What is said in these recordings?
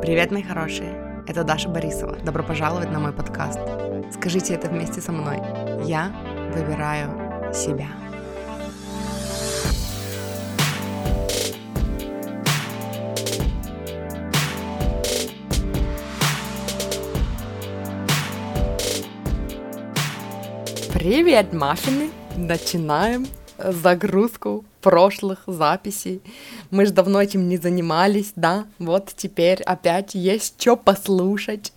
Привет, мои хорошие! Это Даша Борисова. Добро пожаловать на мой подкаст. Скажите это вместе со мной. Я выбираю себя. Привет, маффины! Начинаем загрузку прошлых записей. Мы же давно этим не занимались, да? Вот теперь опять есть что послушать.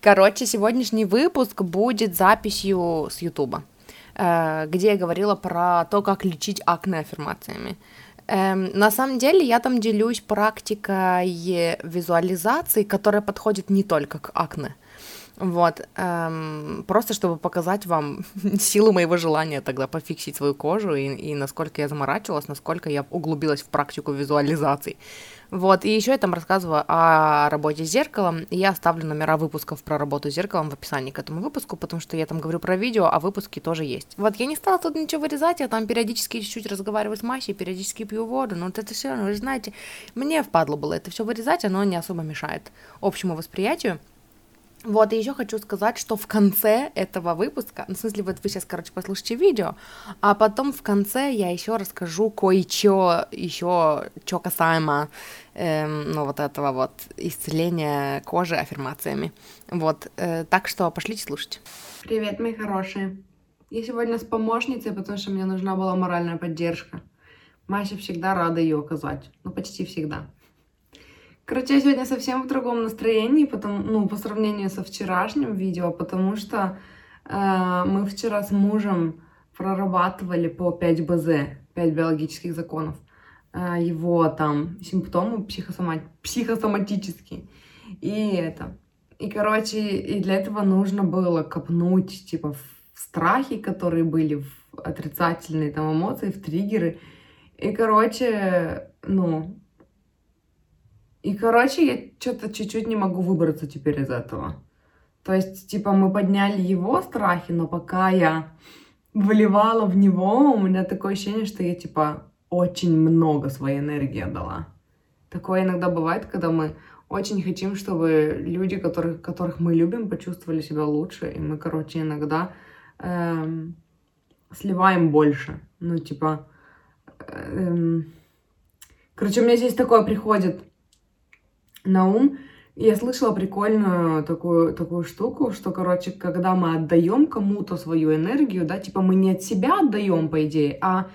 Короче, сегодняшний выпуск будет записью с Ютуба, э, где я говорила про то, как лечить акне аффирмациями. Эм, на самом деле я там делюсь практикой визуализации, которая подходит не только к акне. Вот, эм, просто чтобы показать вам силу моего желания тогда пофиксить свою кожу и, и насколько я заморачивалась, насколько я углубилась в практику визуализации. Вот, и еще я там рассказываю о работе с зеркалом. Я оставлю номера выпусков про работу с зеркалом в описании к этому выпуску, потому что я там говорю про видео, а выпуски тоже есть. Вот, я не стала тут ничего вырезать, я там периодически чуть-чуть разговариваю с Масей, периодически пью воду, но вот это все, ну, вы знаете, мне впадло было это все вырезать, оно не особо мешает общему восприятию. Вот, и еще хочу сказать, что в конце этого выпуска, ну, в смысле, вот вы сейчас, короче, послушайте видео, а потом в конце я еще расскажу кое-что еще, что касаемо, эм, ну, вот этого вот исцеления кожи аффирмациями. Вот, э, так что пошлите слушать. Привет, мои хорошие. Я сегодня с помощницей, потому что мне нужна была моральная поддержка. Мася всегда рада ее оказать, ну, почти всегда. Короче, я сегодня совсем в другом настроении, потому, ну, по сравнению со вчерашним видео, потому что э, мы вчера с мужем прорабатывали по 5 БЗ, 5 биологических законов, э, его там симптомы психосома... психосоматические. И это. И, короче, и для этого нужно было копнуть, типа, в страхи, которые были, в отрицательные там эмоции, в триггеры. И, короче, ну, и, короче, я что-то чуть-чуть не могу выбраться теперь из этого. То есть, типа, мы подняли его страхи, но пока я вливала в него, у меня такое ощущение, что я, типа, очень много своей энергии отдала. Такое иногда бывает, когда мы очень хотим, чтобы люди, которых, которых мы любим, почувствовали себя лучше. И мы, короче, иногда эм, сливаем больше. Ну, типа... Эм, короче, у меня здесь такое приходит на ум. Я слышала прикольную такую, такую штуку, что, короче, когда мы отдаем кому-то свою энергию, да, типа мы не от себя отдаем, по идее, а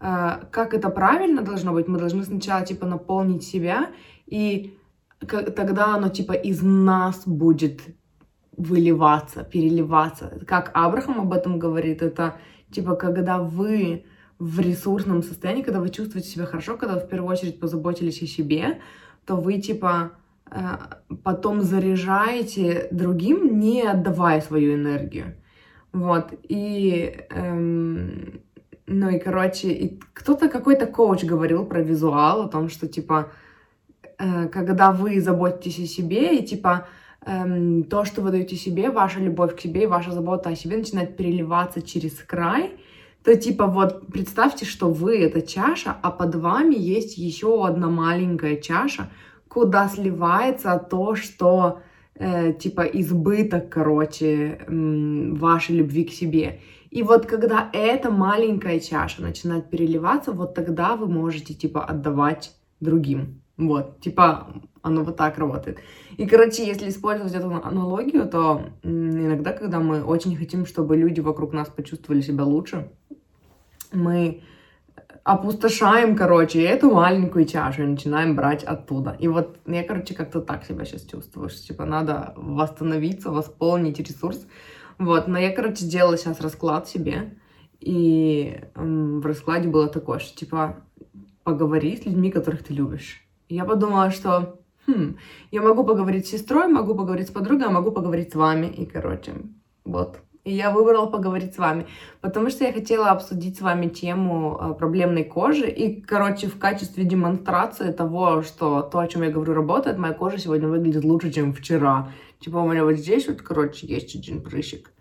э, как это правильно должно быть, мы должны сначала, типа, наполнить себя, и как, тогда оно, типа, из нас будет выливаться, переливаться. Как Абрахам об этом говорит, это, типа, когда вы в ресурсном состоянии, когда вы чувствуете себя хорошо, когда вы в первую очередь позаботились о себе, то вы, типа, э, потом заряжаете другим, не отдавая свою энергию. Вот, и, эм, ну и, короче, и кто-то, какой-то коуч говорил про визуал, о том, что, типа, э, когда вы заботитесь о себе, и, типа, эм, то, что вы даете себе, ваша любовь к себе и ваша забота о себе начинает переливаться через край, то типа вот представьте, что вы это чаша, а под вами есть еще одна маленькая чаша, куда сливается то, что э, типа избыток, короче, э, вашей любви к себе. И вот когда эта маленькая чаша начинает переливаться, вот тогда вы можете типа отдавать другим. Вот, типа оно вот так работает. И, короче, если использовать эту аналогию, то иногда, когда мы очень хотим, чтобы люди вокруг нас почувствовали себя лучше, мы опустошаем, короче, эту маленькую чашу и начинаем брать оттуда. И вот я, короче, как-то так себя сейчас чувствую, что, типа, надо восстановиться, восполнить ресурс. Вот, но я, короче, сделала сейчас расклад себе, и в раскладе было такое, что, типа, поговори с людьми, которых ты любишь. И я подумала, что, хм, я могу поговорить с сестрой, могу поговорить с подругой, а могу поговорить с вами. И, короче, вот, и я выбрала поговорить с вами, потому что я хотела обсудить с вами тему э, проблемной кожи. И, короче, в качестве демонстрации того, что то, о чем я говорю, работает, моя кожа сегодня выглядит лучше, чем вчера. Типа у меня вот здесь вот, короче, есть один прыщик.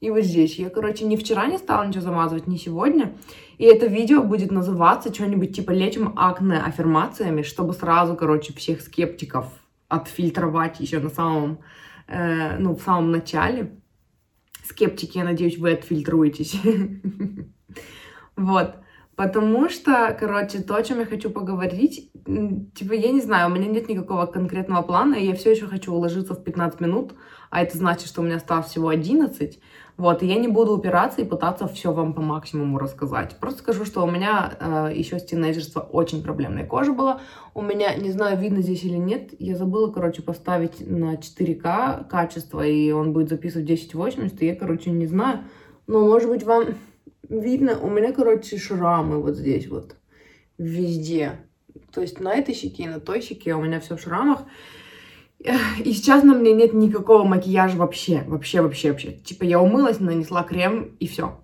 И вот здесь. Я, короче, ни вчера не стала ничего замазывать, ни сегодня. И это видео будет называться что-нибудь типа «Лечим акне аффирмациями», чтобы сразу, короче, всех скептиков отфильтровать еще на самом, э, ну, в самом начале. Скептики, я надеюсь, вы отфильтруетесь. Вот. Потому что, короче, то, о чем я хочу поговорить, типа, я не знаю, у меня нет никакого конкретного плана, и я все еще хочу уложиться в 15 минут, а это значит, что у меня осталось всего 11. Вот, и я не буду упираться и пытаться все вам по максимуму рассказать. Просто скажу, что у меня э, еще с тинейджерства очень проблемная кожа была. У меня, не знаю, видно здесь или нет, я забыла, короче, поставить на 4К качество, и он будет записывать 1080, и я, короче, не знаю. Но, может быть, вам видно, у меня, короче, шрамы вот здесь вот, везде. То есть на этой щеке и на той щеке у меня все в шрамах. И сейчас на мне нет никакого макияжа вообще, вообще, вообще, вообще. Типа я умылась, нанесла крем и все.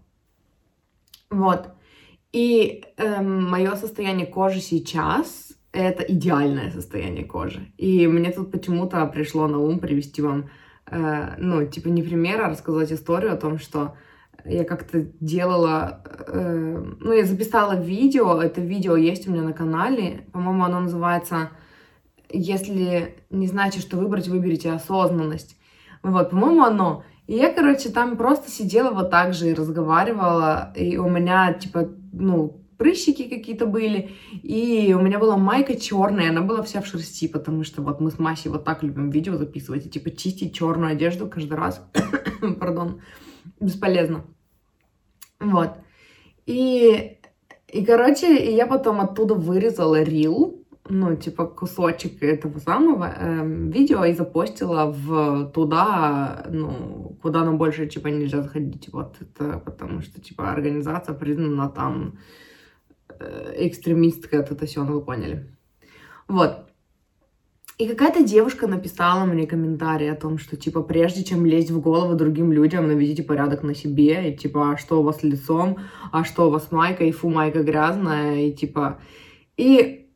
Вот. И эм, мое состояние кожи сейчас это идеальное состояние кожи. И мне тут почему-то пришло на ум привести вам, э, ну, типа не пример, а рассказать историю о том, что я как-то делала, э, ну, я записала видео, это видео есть у меня на канале, по-моему, оно называется если не знаете, что выбрать, выберите осознанность. Вот, по-моему, оно. И я, короче, там просто сидела вот так же и разговаривала, и у меня, типа, ну, прыщики какие-то были, и у меня была майка черная, она была вся в шерсти, потому что вот мы с Масей вот так любим видео записывать, и, типа, чистить черную одежду каждый раз, пардон, бесполезно. Вот. И, и, короче, я потом оттуда вырезала рил, ну, типа, кусочек этого самого э, видео и запостила в туда, ну, куда нам больше, типа, нельзя заходить. Вот это потому что, типа, организация признана там э, экстремисткой, вот это все, ну, вы поняли. Вот. И какая-то девушка написала мне комментарий о том, что, типа, прежде чем лезть в голову другим людям, наведите порядок на себе, и, типа, а что у вас лицом, а что у вас майка, и фу, майка грязная, и, типа... И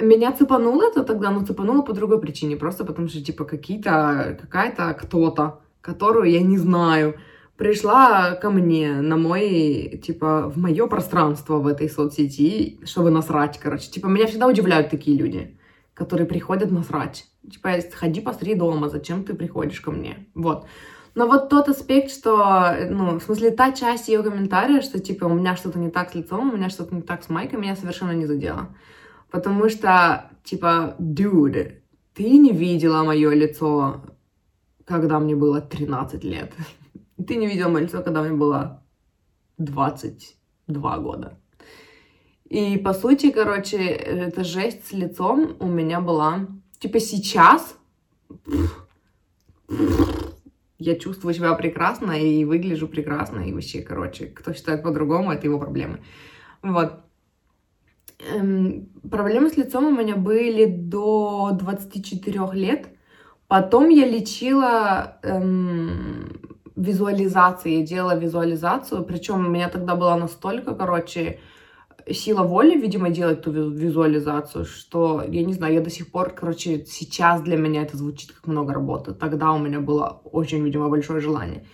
меня цепануло это тогда, но цепануло по другой причине. Просто потому что, типа, какие-то, какая-то кто-то, которую я не знаю, пришла ко мне на мой, типа, в мое пространство в этой соцсети, чтобы насрать, короче. Типа, меня всегда удивляют такие люди, которые приходят насрать. Типа, ходи посмотри дома, зачем ты приходишь ко мне? Вот. Но вот тот аспект, что, ну, в смысле, та часть ее комментария, что, типа, у меня что-то не так с лицом, у меня что-то не так с майкой, меня совершенно не задела. Потому что, типа, dude, ты не видела мое лицо, когда мне было 13 лет. Ты не видела мое лицо, когда мне было 22 года. И, по сути, короче, эта жесть с лицом у меня была... Типа сейчас я чувствую себя прекрасно и выгляжу прекрасно. И вообще, короче, кто считает по-другому, это его проблемы. Вот. Эм, проблемы с лицом у меня были до 24 лет. Потом я лечила эм, визуализацией, я делала визуализацию. Причем у меня тогда была настолько, короче, сила воли, видимо, делать ту визуализацию, что, я не знаю, я до сих пор, короче, сейчас для меня это звучит как много работы. Тогда у меня было очень, видимо, большое желание.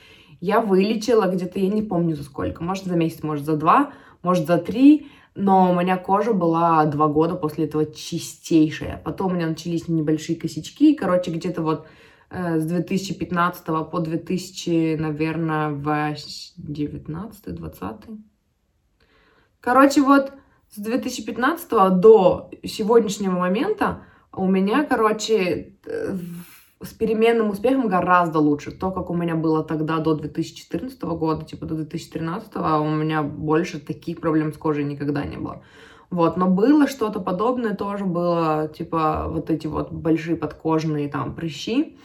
Я вылечила где-то, я не помню за сколько, может за месяц, может за два, может за три, но у меня кожа была два года после этого чистейшая. Потом у меня начались небольшие косячки. Короче, где-то вот э, с 2015 по 2000, наверное, 19-20. Короче, вот с 2015 до сегодняшнего момента у меня, короче, с переменным успехом гораздо лучше. То, как у меня было тогда до 2014 года, типа до 2013, у меня больше таких проблем с кожей никогда не было. Вот, но было что-то подобное, тоже было, типа, вот эти вот большие подкожные там прыщи.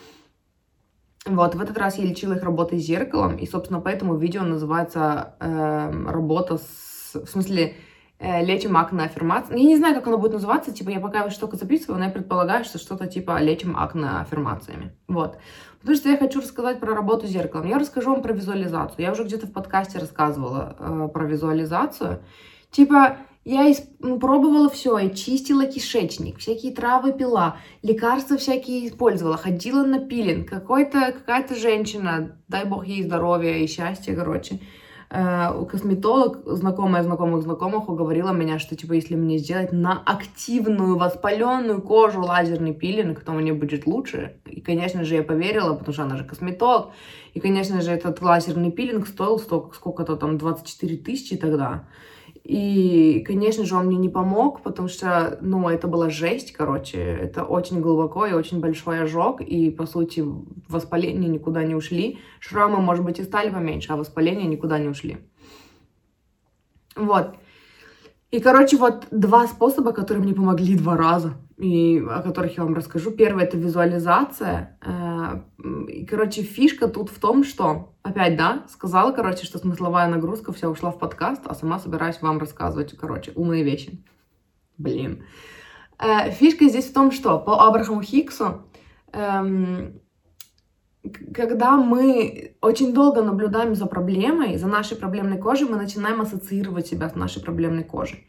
Вот, в этот раз я лечила их работой с зеркалом, и, собственно, поэтому видео называется э, «Работа с...» В смысле, э, лечим акне аффирмации. Я не знаю, как оно будет называться, типа, я пока что только записываю, но я предполагаю, что что-то типа лечим акне аффирмациями. Вот. Потому что я хочу рассказать про работу с зеркалом. Я расскажу вам про визуализацию. Я уже где-то в подкасте рассказывала э, про визуализацию. Типа, я исп... ну, пробовала все, и чистила кишечник, всякие травы пила, лекарства всякие использовала, ходила на пилинг. Какой-то, какая-то женщина, дай бог ей здоровья и счастья, короче, косметолог, знакомая знакомых знакомых, уговорила меня, что, типа, если мне сделать на активную воспаленную кожу лазерный пилинг, то мне будет лучше. И, конечно же, я поверила, потому что она же косметолог. И, конечно же, этот лазерный пилинг стоил столько, сколько-то там, 24 тысячи тогда. И, конечно же, он мне не помог, потому что, ну, это была жесть, короче. Это очень глубоко и очень большой ожог. И, по сути, воспаления никуда не ушли. Шрамы, может быть, и стали поменьше, а воспаления никуда не ушли. Вот. И, короче, вот два способа, которые мне помогли два раза, и о которых я вам расскажу. Первый — это визуализация. Э, и, короче, фишка тут в том, что, опять, да, сказала, короче, что смысловая нагрузка вся ушла в подкаст, а сама собираюсь вам рассказывать, короче, умные вещи. Блин. Э, фишка здесь в том, что по Абрахаму Хиксу эм, когда мы очень долго наблюдаем за проблемой, за нашей проблемной кожей, мы начинаем ассоциировать себя с нашей проблемной кожей.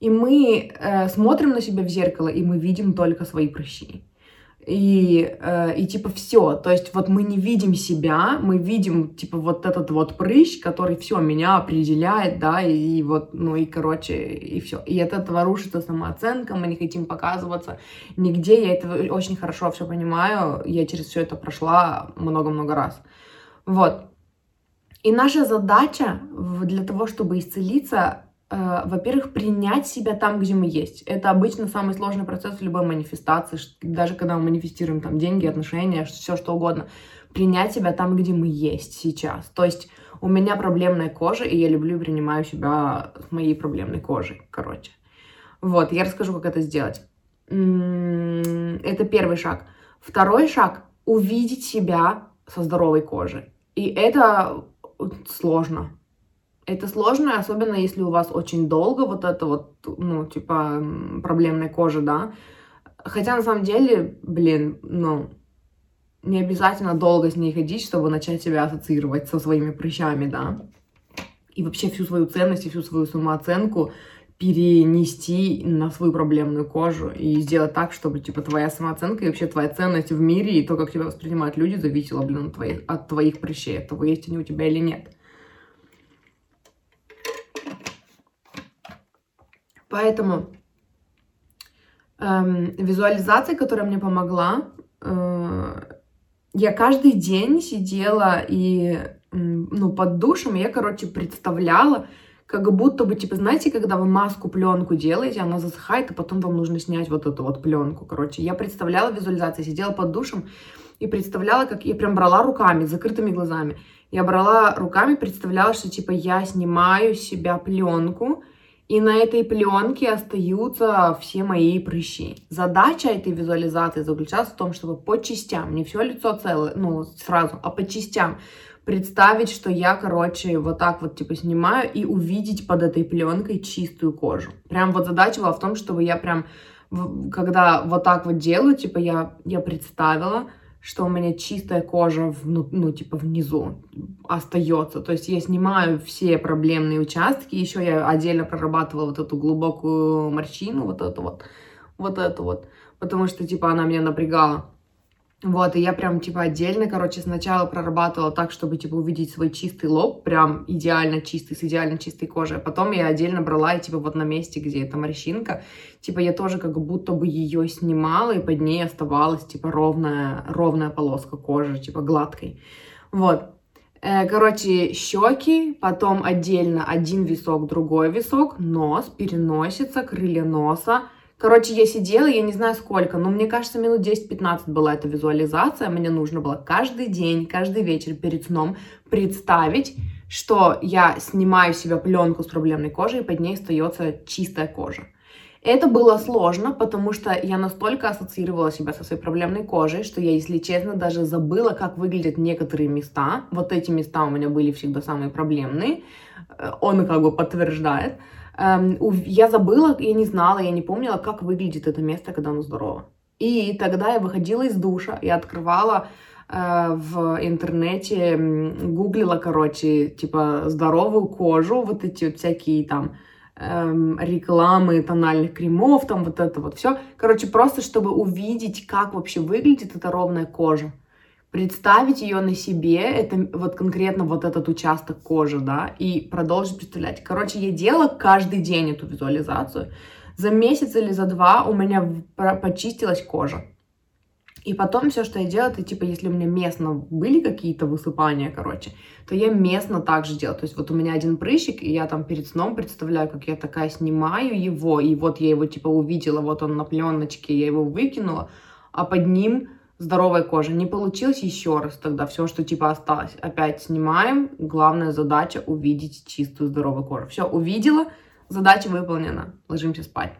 И мы э, смотрим на себя в зеркало, и мы видим только свои прыщи. И, э, и типа все, то есть вот мы не видим себя, мы видим типа вот этот вот прыщ, который все меня определяет, да, и, и вот, ну и короче, и все. И от этого рушится самооценка, мы не хотим показываться нигде, я это очень хорошо все понимаю, я через все это прошла много-много раз. Вот. И наша задача для того, чтобы исцелиться, во-первых, принять себя там, где мы есть. Это обычно самый сложный процесс в любой манифестации, даже когда мы манифестируем там деньги, отношения, все что угодно. Принять себя там, где мы есть сейчас. То есть у меня проблемная кожа, и я люблю и принимаю себя с моей проблемной кожей, короче. Вот, я расскажу, как это сделать. Это первый шаг. Второй шаг — увидеть себя со здоровой кожей. И это сложно это сложно, особенно если у вас очень долго вот это вот, ну, типа, проблемная кожа, да. Хотя, на самом деле, блин, ну, не обязательно долго с ней ходить, чтобы начать себя ассоциировать со своими прыщами, да. И вообще всю свою ценность и всю свою самооценку перенести на свою проблемную кожу и сделать так, чтобы, типа, твоя самооценка и вообще твоя ценность в мире и то, как тебя воспринимают люди, зависело, блин, от твоих, от твоих прыщей, от того, есть они у тебя или нет. Поэтому эм, визуализация, которая мне помогла, э, я каждый день сидела и, ну, под душем, я, короче, представляла, как будто бы, типа, знаете, когда вы маску, пленку делаете, она засыхает, и потом вам нужно снять вот эту вот пленку, короче. Я представляла визуализацию, сидела под душем и представляла, как я прям брала руками, закрытыми глазами. Я брала руками, представляла, что, типа, я снимаю с себя пленку, и на этой пленке остаются все мои прыщи. Задача этой визуализации заключалась в том, чтобы по частям, не все лицо целое, ну, сразу, а по частям представить, что я, короче, вот так вот, типа, снимаю и увидеть под этой пленкой чистую кожу. Прям вот задача была в том, чтобы я прям, когда вот так вот делаю, типа, я, я представила, что у меня чистая кожа, ну, ну, типа, внизу остается. То есть я снимаю все проблемные участки. Еще я отдельно прорабатывала вот эту глубокую морщину, вот эту вот, вот эту вот. Потому что, типа, она меня напрягала. Вот, и я прям, типа, отдельно, короче, сначала прорабатывала так, чтобы, типа, увидеть свой чистый лоб, прям идеально чистый, с идеально чистой кожей. А потом я отдельно брала, и, типа, вот на месте, где эта морщинка, типа, я тоже как будто бы ее снимала, и под ней оставалась, типа, ровная, ровная полоска кожи, типа, гладкой. Вот. Э, короче, щеки, потом отдельно один висок, другой висок, нос, переносица, крылья носа, Короче, я сидела, я не знаю сколько, но мне кажется, минут 10-15 была эта визуализация. Мне нужно было каждый день, каждый вечер перед сном представить, что я снимаю с себя пленку с проблемной кожей, и под ней остается чистая кожа. Это было сложно, потому что я настолько ассоциировала себя со своей проблемной кожей, что я, если честно, даже забыла, как выглядят некоторые места. Вот эти места у меня были всегда самые проблемные. Э, он как бы подтверждает. Эм, я забыла, я не знала, я не помнила, как выглядит это место, когда оно здорово. И тогда я выходила из душа и открывала э, в интернете, гуглила, короче, типа здоровую кожу, вот эти вот всякие там эм, рекламы тональных кремов, там вот это вот все. Короче, просто чтобы увидеть, как вообще выглядит эта ровная кожа. Представить ее на себе, это вот конкретно вот этот участок кожи, да, и продолжить представлять. Короче, я делала каждый день эту визуализацию. За месяц или за два у меня почистилась кожа. И потом все, что я делаю, это типа, если у меня местно были какие-то высыпания, короче, то я местно также делаю. То есть вот у меня один прыщик, и я там перед сном представляю, как я такая снимаю его, и вот я его типа увидела, вот он на пленочке, я его выкинула, а под ним здоровая кожа. Не получилось еще раз тогда все, что типа осталось. Опять снимаем. Главная задача увидеть чистую здоровую кожу. Все, увидела, задача выполнена. Ложимся спать.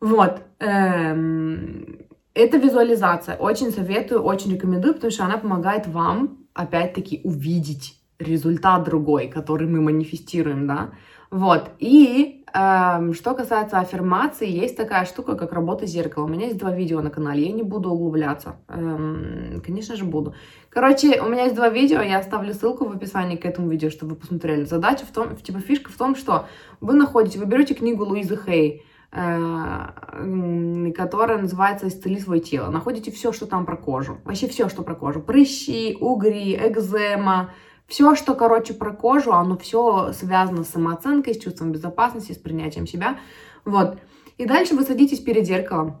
Вот. Эм, это визуализация. Очень советую, очень рекомендую, потому что она помогает вам, опять-таки, увидеть результат другой, который мы манифестируем, да. Вот. И что касается аффирмации, есть такая штука, как работа зеркала. У меня есть два видео на канале, я не буду углубляться. Эм, конечно же, буду. Короче, у меня есть два видео, я оставлю ссылку в описании к этому видео, чтобы вы посмотрели. Задача в том, типа фишка в том, что вы находите, вы берете книгу Луизы Хей, Э, которая называется «Исцели свое тело». Находите все, что там про кожу. Вообще все, что про кожу. Прыщи, угри, экзема. Все, что, короче, про кожу, оно все связано с самооценкой, с чувством безопасности, с принятием себя. Вот. И дальше вы садитесь перед зеркалом,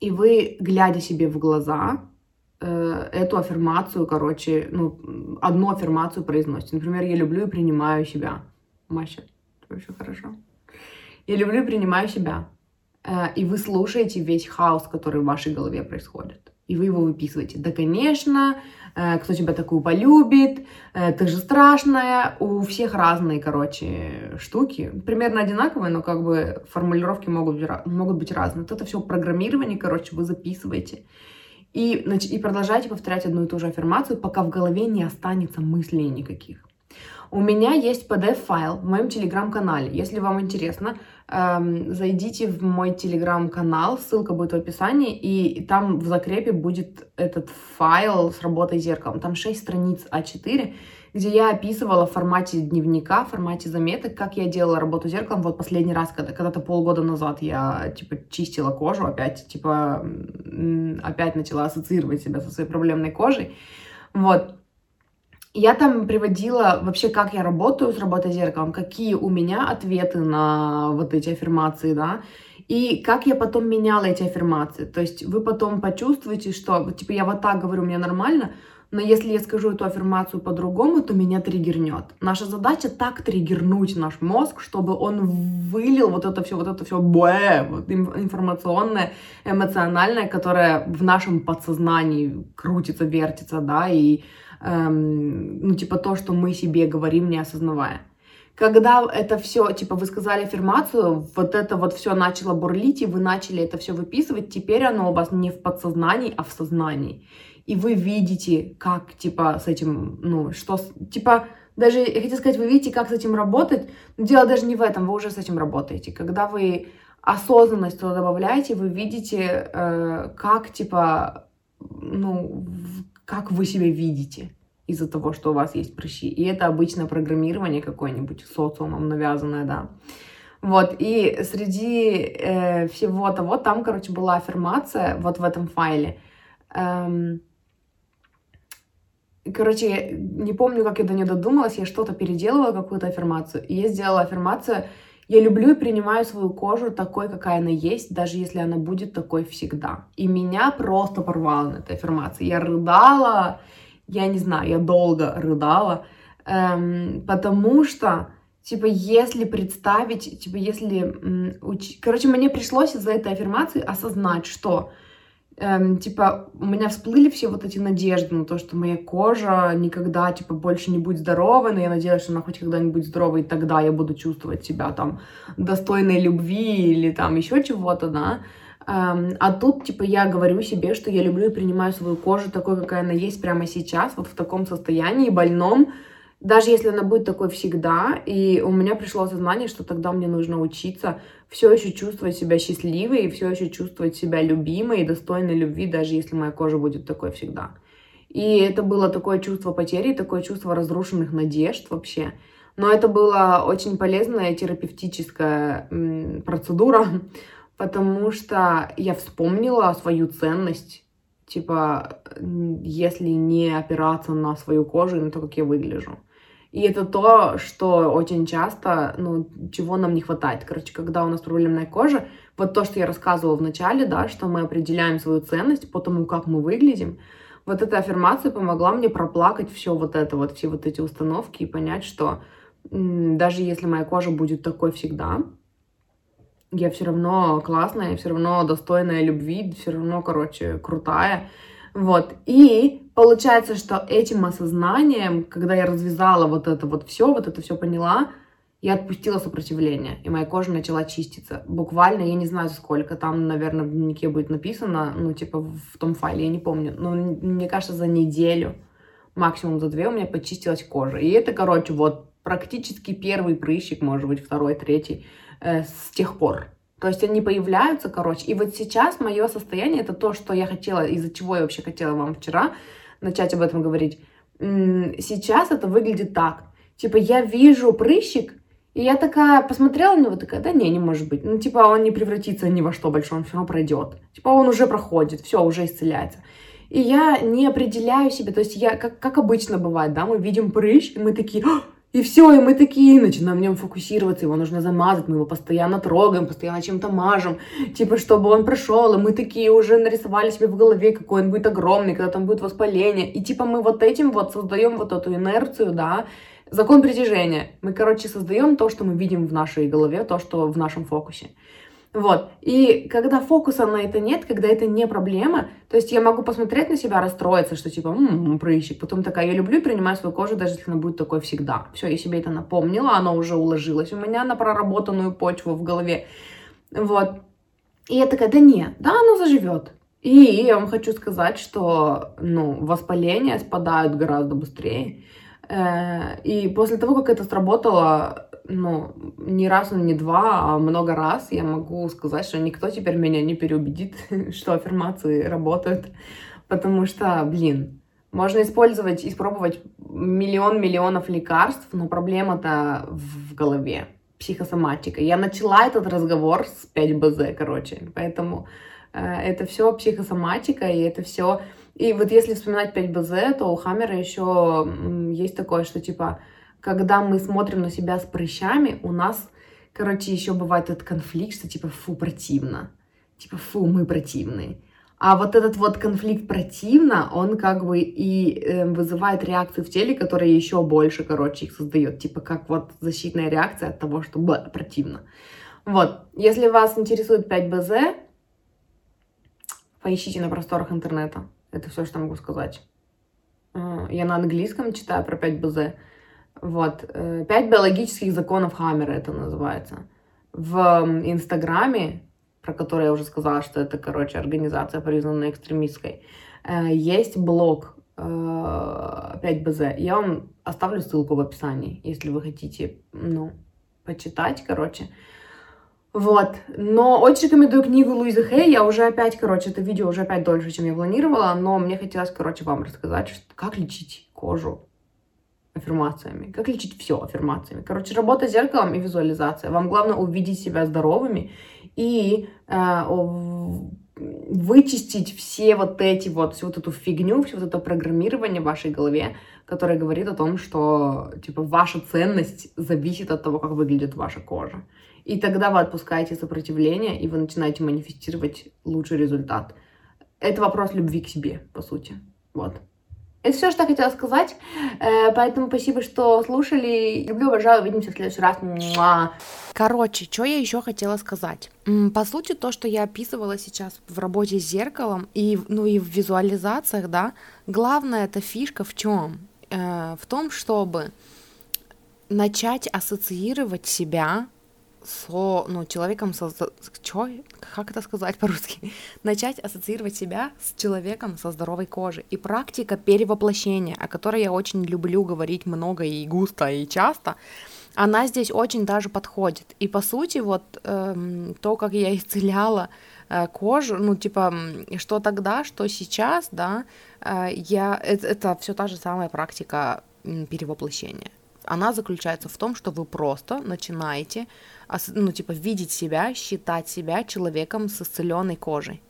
и вы, глядя себе в глаза, э, эту аффирмацию, короче, ну, одну аффирмацию произносите. Например, я люблю и принимаю себя. Мася, все хорошо. Я люблю и принимаю себя. Э, и вы слушаете весь хаос, который в вашей голове происходит. И вы его выписываете. Да, конечно, э, кто тебя такую полюбит, э, ты же страшная. У всех разные, короче, штуки. Примерно одинаковые, но как бы формулировки могут быть, могут быть разные. Вот это все программирование, короче, вы записываете. И, и продолжайте повторять одну и ту же аффирмацию, пока в голове не останется мыслей никаких. У меня есть PDF-файл в моем телеграм-канале. Если вам интересно, эм, зайдите в мой телеграм-канал, ссылка будет в описании, и там в закрепе будет этот файл с работой зеркалом. Там 6 страниц А4, где я описывала в формате дневника, в формате заметок, как я делала работу зеркалом. Вот последний раз, когда, когда-то полгода назад я, типа, чистила кожу, опять, типа, опять начала ассоциировать себя со своей проблемной кожей. Вот. Я там приводила вообще, как я работаю с работой зеркалом, какие у меня ответы на вот эти аффирмации, да, и как я потом меняла эти аффирмации. То есть вы потом почувствуете, что, типа, я вот так говорю, мне нормально, но если я скажу эту аффирмацию по-другому, то меня триггернет. Наша задача так триггернуть наш мозг, чтобы он вылил вот это все, вот это все бэ, вот информационное, эмоциональное, которое в нашем подсознании крутится, вертится, да, и эм, ну, типа то, что мы себе говорим, не осознавая. Когда это все, типа, вы сказали аффирмацию, вот это вот все начало бурлить, и вы начали это все выписывать, теперь оно у вас не в подсознании, а в сознании. И вы видите, как, типа, с этим, ну, что, типа, даже, я хотела сказать, вы видите, как с этим работать, но дело даже не в этом, вы уже с этим работаете. Когда вы осознанность туда добавляете, вы видите, э, как, типа, ну, как вы себя видите из-за того, что у вас есть прыщи. И это обычно программирование какое-нибудь социумом навязанное, да. Вот, и среди э, всего того, там, короче, была аффирмация вот в этом файле. Эм, короче, я не помню, как я до нее додумалась, я что-то переделывала, какую-то аффирмацию, и я сделала аффирмацию я люблю и принимаю свою кожу такой, какая она есть, даже если она будет такой всегда. И меня просто порвало на этой аффирмации. Я рыдала, я не знаю, я долго рыдала, эм, потому что, типа, если представить, типа, если... Уч... Короче, мне пришлось из-за этой аффирмации осознать, что эм, типа, у меня всплыли все вот эти надежды на то, что моя кожа никогда, типа, больше не будет здоровой, но я надеюсь, что она хоть когда-нибудь здоровой, и тогда я буду чувствовать себя там достойной любви или там еще чего-то, да. Эм, а тут, типа, я говорю себе, что я люблю и принимаю свою кожу такой, какая она есть прямо сейчас, вот в таком состоянии больном, даже если она будет такой всегда, и у меня пришло осознание, что тогда мне нужно учиться все еще чувствовать себя счастливой, и все еще чувствовать себя любимой и достойной любви, даже если моя кожа будет такой всегда. И это было такое чувство потери, такое чувство разрушенных надежд вообще. Но это была очень полезная терапевтическая процедура, потому что я вспомнила свою ценность типа, если не опираться на свою кожу и на то, как я выгляжу. И это то, что очень часто, ну, чего нам не хватает. Короче, когда у нас проблемная кожа, вот то, что я рассказывала в начале, да, что мы определяем свою ценность по тому, как мы выглядим, вот эта аффирмация помогла мне проплакать все вот это, вот все вот эти установки и понять, что даже если моя кожа будет такой всегда, я все равно классная, я все равно достойная любви, все равно, короче, крутая. Вот. И получается, что этим осознанием, когда я развязала вот это вот все, вот это все поняла, я отпустила сопротивление, и моя кожа начала чиститься. Буквально, я не знаю сколько, там, наверное, в дневнике будет написано, ну, типа, в том файле, я не помню, но мне кажется, за неделю, максимум за две у меня почистилась кожа. И это, короче, вот практически первый прыщик, может быть, второй, третий, э, с тех пор. То есть они появляются, короче. И вот сейчас мое состояние, это то, что я хотела, из-за чего я вообще хотела вам вчера начать об этом говорить. Сейчас это выглядит так. Типа я вижу прыщик, и я такая посмотрела на него, такая, да не, не может быть. Ну, типа, он не превратится ни во что большое, он все равно пройдет. Типа, он уже проходит, все, уже исцеляется. И я не определяю себе, то есть я, как, как обычно бывает, да, мы видим прыщ, и мы такие, и все, и мы такие начинаем на нем фокусироваться, его нужно замазать, мы его постоянно трогаем, постоянно чем-то мажем, типа, чтобы он прошел, и мы такие уже нарисовали себе в голове, какой он будет огромный, когда там будет воспаление, и типа мы вот этим вот создаем вот эту инерцию, да, закон притяжения. Мы, короче, создаем то, что мы видим в нашей голове, то, что в нашем фокусе. Вот. И когда фокуса на это нет, когда это не проблема, то есть я могу посмотреть на себя, расстроиться, что типа, м-м, прыщик. Потом такая, я люблю и принимаю свою кожу, даже если она будет такой всегда. Все, я себе это напомнила, она уже уложилась у меня на проработанную почву в голове. Вот. И я такая, да нет, да, оно заживет. И я вам хочу сказать, что, ну, воспаления спадают гораздо быстрее. Э, и после того, как это сработало, ну, не раз, но не два, а много раз я могу сказать, что никто теперь меня не переубедит, что аффирмации работают. Потому что, блин, можно использовать, испробовать миллион миллионов лекарств, но проблема-то в голове, психосоматика. Я начала этот разговор с 5БЗ, короче, поэтому э, это все психосоматика, и это все... И вот если вспоминать 5БЗ, то у Хаммера еще есть такое, что типа когда мы смотрим на себя с прыщами, у нас, короче, еще бывает этот конфликт, что типа, фу, противно. Типа, фу, мы противные. А вот этот вот конфликт противно, он как бы и э, вызывает реакцию в теле, которая еще больше, короче, их создает. Типа как вот защитная реакция от того, что б, противно. Вот. Если вас интересует 5БЗ, поищите на просторах интернета. Это все, что могу сказать. Э, я на английском читаю про 5БЗ. Вот. Э, пять биологических законов Хаммера это называется. В Инстаграме, про который я уже сказала, что это, короче, организация, признанная экстремистской, э, есть блог 5БЗ. Э, я вам оставлю ссылку в описании, если вы хотите, ну, почитать, короче. Вот. Но очень рекомендую книгу Луизы Хей. Я уже опять, короче, это видео уже опять дольше, чем я планировала, но мне хотелось, короче, вам рассказать, как лечить кожу аффирмациями. Как лечить все аффирмациями. Короче, работа с зеркалом и визуализация. Вам главное увидеть себя здоровыми и э, вычистить все вот эти вот, всю вот эту фигню, все вот это программирование в вашей голове, которое говорит о том, что, типа, ваша ценность зависит от того, как выглядит ваша кожа. И тогда вы отпускаете сопротивление, и вы начинаете манифестировать лучший результат. Это вопрос любви к себе, по сути. Вот. Это все, что я хотела сказать. Э, поэтому спасибо, что слушали. Люблю, обожаю. Увидимся в следующий раз. Муа. Короче, что я еще хотела сказать? По сути, то, что я описывала сейчас в работе с зеркалом и, ну, и в визуализациях, да, главная эта фишка в чем? Э, в том, чтобы начать ассоциировать себя со, ну, человеком со, чё, как это сказать по-русски, начать ассоциировать себя с человеком со здоровой кожей. И практика перевоплощения, о которой я очень люблю говорить много и густо и часто, она здесь очень даже подходит. И по сути, вот эм, то, как я исцеляла э, кожу, ну, типа, что тогда, что сейчас, да, э, я, это, это все та же самая практика перевоплощения она заключается в том, что вы просто начинаете, ну, типа, видеть себя, считать себя человеком с исцеленной кожей.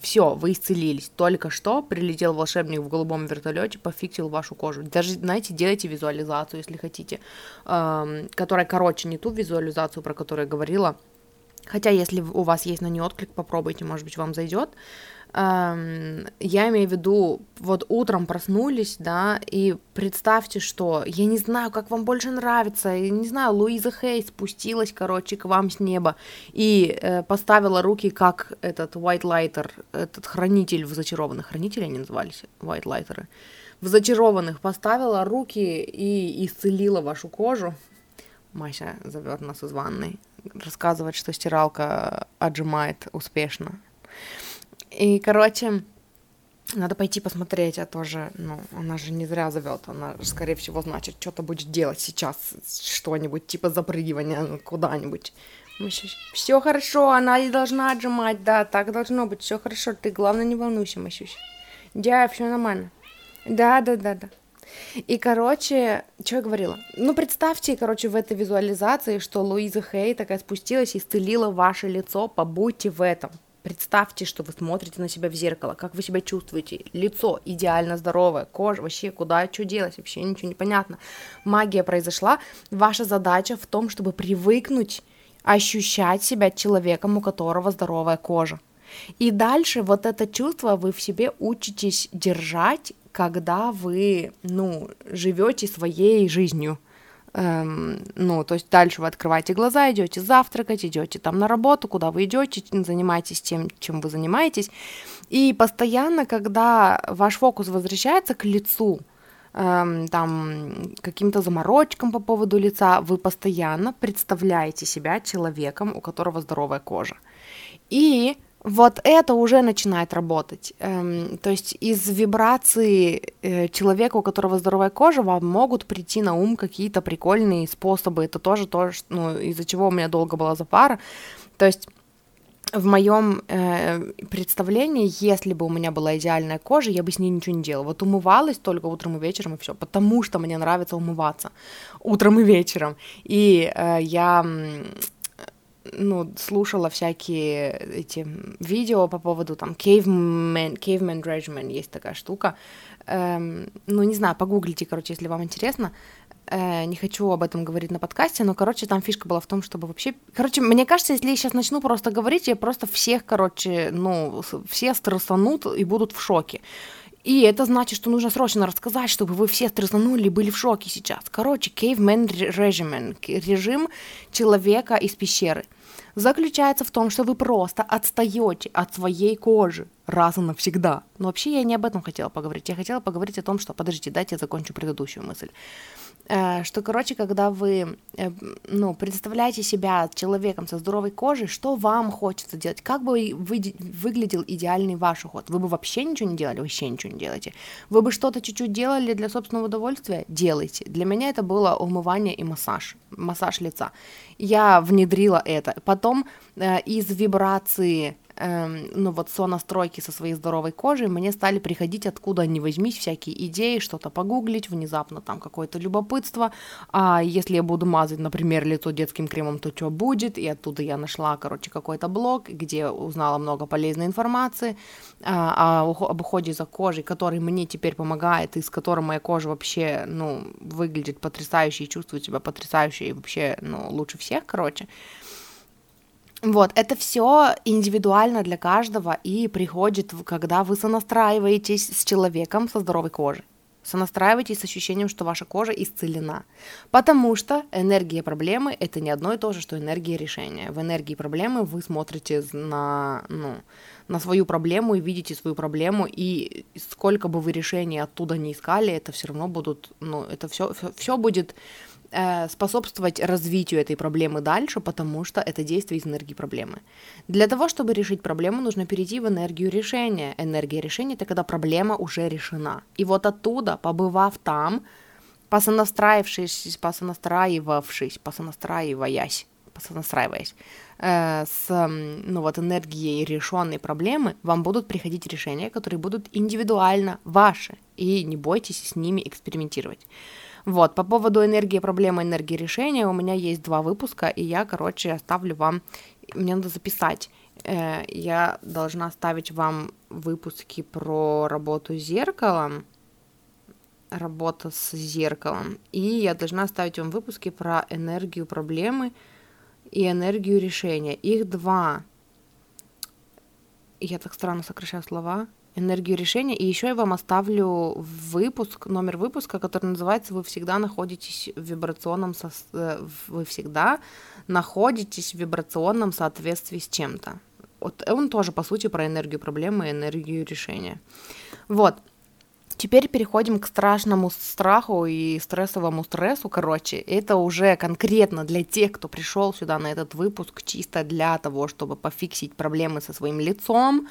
Все, вы исцелились. Только что прилетел волшебник в голубом вертолете, пофиксил вашу кожу. Даже, знаете, делайте визуализацию, если хотите, эм, которая короче, не ту визуализацию, про которую я говорила. Хотя, если у вас есть на нее отклик, попробуйте, может быть, вам зайдет. Я имею в виду, вот утром проснулись, да, и представьте, что, я не знаю, как вам больше нравится, я не знаю, Луиза Хей спустилась, короче, к вам с неба и э, поставила руки, как этот White Lighter, этот хранитель в зачарованных, хранители они назывались, White Lighter, в зачарованных поставила руки и исцелила вашу кожу. Мася зовет нас из ванной, рассказывать, что стиралка отжимает успешно. И, короче, надо пойти посмотреть, а тоже, ну, она же не зря зовет, она, скорее всего, значит, что-то будет делать сейчас, что-нибудь, типа запрыгивания куда-нибудь. Все хорошо, она и должна отжимать, да, так должно быть, все хорошо, ты, главное, не волнуйся, Масюсь. Да, все нормально. Да, да, да, да. И, короче, что я говорила? Ну, представьте, короче, в этой визуализации, что Луиза Хей такая спустилась и исцелила ваше лицо, побудьте в этом. Представьте, что вы смотрите на себя в зеркало, как вы себя чувствуете. Лицо идеально здоровое, кожа вообще куда, что делать, вообще ничего не понятно. Магия произошла. Ваша задача в том, чтобы привыкнуть ощущать себя человеком, у которого здоровая кожа. И дальше вот это чувство вы в себе учитесь держать, когда вы, ну, живете своей жизнью – Эм, ну, то есть дальше вы открываете глаза, идете завтракать, идете там на работу, куда вы идете, занимаетесь тем, чем вы занимаетесь. И постоянно, когда ваш фокус возвращается к лицу, эм, там каким-то заморочкам по поводу лица, вы постоянно представляете себя человеком, у которого здоровая кожа. И вот это уже начинает работать. Эм, то есть из вибрации э, человека, у которого здоровая кожа, вам могут прийти на ум какие-то прикольные способы. Это тоже то, ну, из-за чего у меня долго была запара. То есть в моем э, представлении, если бы у меня была идеальная кожа, я бы с ней ничего не делала. Вот умывалась только утром и вечером, и все. Потому что мне нравится умываться утром и вечером. И э, я ну, слушала всякие эти видео по поводу там caveman, caveman regimen, есть такая штука. Эм, ну, не знаю, погуглите, короче, если вам интересно. Э, не хочу об этом говорить на подкасте, но, короче, там фишка была в том, чтобы вообще... Короче, мне кажется, если я сейчас начну просто говорить, я просто всех, короче, ну, все стрессанут и будут в шоке. И это значит, что нужно срочно рассказать, чтобы вы все стресанули и были в шоке сейчас. Короче, caveman regimen, режим человека из пещеры, заключается в том, что вы просто отстаете от своей кожи раз и навсегда. Но вообще я не об этом хотела поговорить. Я хотела поговорить о том, что... Подождите, дайте я закончу предыдущую мысль. Э, что, короче, когда вы, э, ну, представляете себя человеком со здоровой кожей, что вам хочется делать, как бы вы, выглядел идеальный ваш уход, вы бы вообще ничего не делали, вообще ничего не делаете, вы бы что-то чуть-чуть делали для собственного удовольствия, делайте. Для меня это было умывание и массаж, массаж лица. Я внедрила это. Потом э, из вибрации эм, ну вот сонастройки со своей здоровой кожей, мне стали приходить откуда ни возьмись всякие идеи, что-то погуглить, внезапно там какое-то любопытство, а если я буду мазать, например, лицо детским кремом, то что будет, и оттуда я нашла, короче, какой-то блог, где узнала много полезной информации а, об уходе за кожей, который мне теперь помогает, и с которым моя кожа вообще, ну, выглядит потрясающе и чувствует себя потрясающе, и вообще, ну, лучше всех, короче. Вот, это все индивидуально для каждого и приходит, когда вы сонастраиваетесь с человеком со здоровой кожей. Сонастраивайтесь с ощущением, что ваша кожа исцелена. Потому что энергия проблемы – это не одно и то же, что энергия решения. В энергии проблемы вы смотрите на, ну, на свою проблему и видите свою проблему, и сколько бы вы решений оттуда не искали, это все равно будут, ну, это все, все будет Э, способствовать развитию этой проблемы дальше, потому что это действие из энергии проблемы. Для того, чтобы решить проблему, нужно перейти в энергию решения. Энергия решения – это когда проблема уже решена. И вот оттуда, побывав там, посонастраившись, посонастраивавшись, посонастраиваясь, посонастраиваясь, э, с ну, вот, энергией решенной проблемы, вам будут приходить решения, которые будут индивидуально ваши, и не бойтесь с ними экспериментировать. Вот, по поводу энергии проблемы, энергии решения, у меня есть два выпуска, и я, короче, оставлю вам мне надо записать. Э, я должна ставить вам выпуски про работу с зеркалом, работа с зеркалом, и я должна ставить вам выпуски про энергию проблемы и энергию решения. Их два. Я так странно сокращаю слова энергию решения. И еще я вам оставлю выпуск, номер выпуска, который называется «Вы всегда находитесь в вибрационном со... Э, вы всегда находитесь в вибрационном соответствии с чем-то». Вот он тоже, по сути, про энергию проблемы и энергию решения. Вот. Теперь переходим к страшному страху и стрессовому стрессу, короче. Это уже конкретно для тех, кто пришел сюда на этот выпуск чисто для того, чтобы пофиксить проблемы со своим лицом,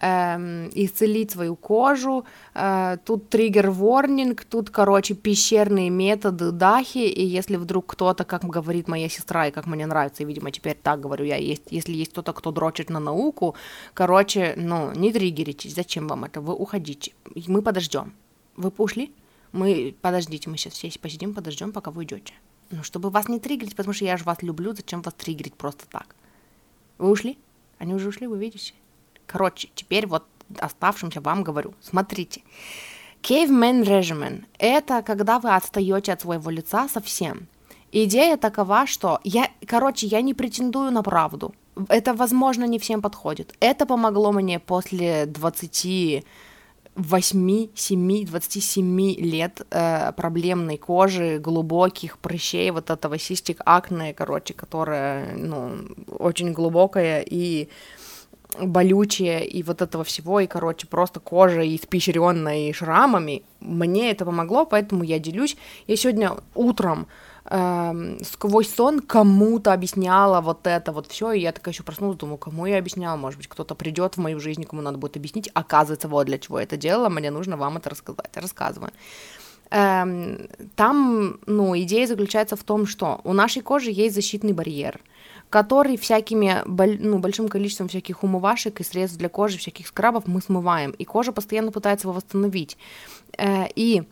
э, исцелить свою кожу. Э, тут триггер-ворнинг, тут, короче, пещерные методы дахи, и если вдруг кто-то, как говорит моя сестра, и как мне нравится, и, видимо, теперь так говорю я, есть, если есть кто-то, кто дрочит на науку, короче, ну, не триггеритесь, зачем вам это, вы уходите, мы подождем. Вы ушли? Мы, подождите, мы сейчас все посидим, подождем, пока вы уйдете. Ну, чтобы вас не триггерить, потому что я же вас люблю, зачем вас триггерить просто так? Вы ушли? Они уже ушли, вы видите? Короче, теперь вот оставшимся вам говорю. Смотрите. Caveman regimen – это когда вы отстаете от своего лица совсем. Идея такова, что я, короче, я не претендую на правду. Это, возможно, не всем подходит. Это помогло мне после 28, 7, 27 лет э, проблемной кожи, глубоких прыщей, вот этого систик акне, короче, которая, ну, очень глубокая и болючее и вот этого всего, и, короче, просто кожа испещренная шрамами. Мне это помогло, поэтому я делюсь. Я сегодня утром э, сквозь сон кому-то объясняла вот это вот все, и я такая еще проснулась, думаю, кому я объясняла, может быть, кто-то придет в мою жизнь, кому надо будет объяснить, оказывается, вот для чего я это делала, мне нужно вам это рассказать, рассказываю. Эм, там, ну, идея заключается в том, что у нашей кожи есть защитный барьер – который всякими, ну, большим количеством всяких умывашек и средств для кожи, всяких скрабов мы смываем, и кожа постоянно пытается его восстановить. Э, и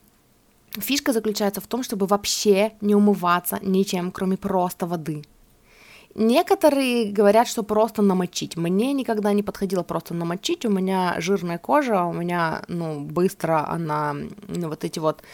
фишка заключается в том, чтобы вообще не умываться ничем, кроме просто воды. Некоторые говорят, что просто намочить. Мне никогда не подходило просто намочить. У меня жирная кожа, у меня, ну, быстро она, ну, вот эти вот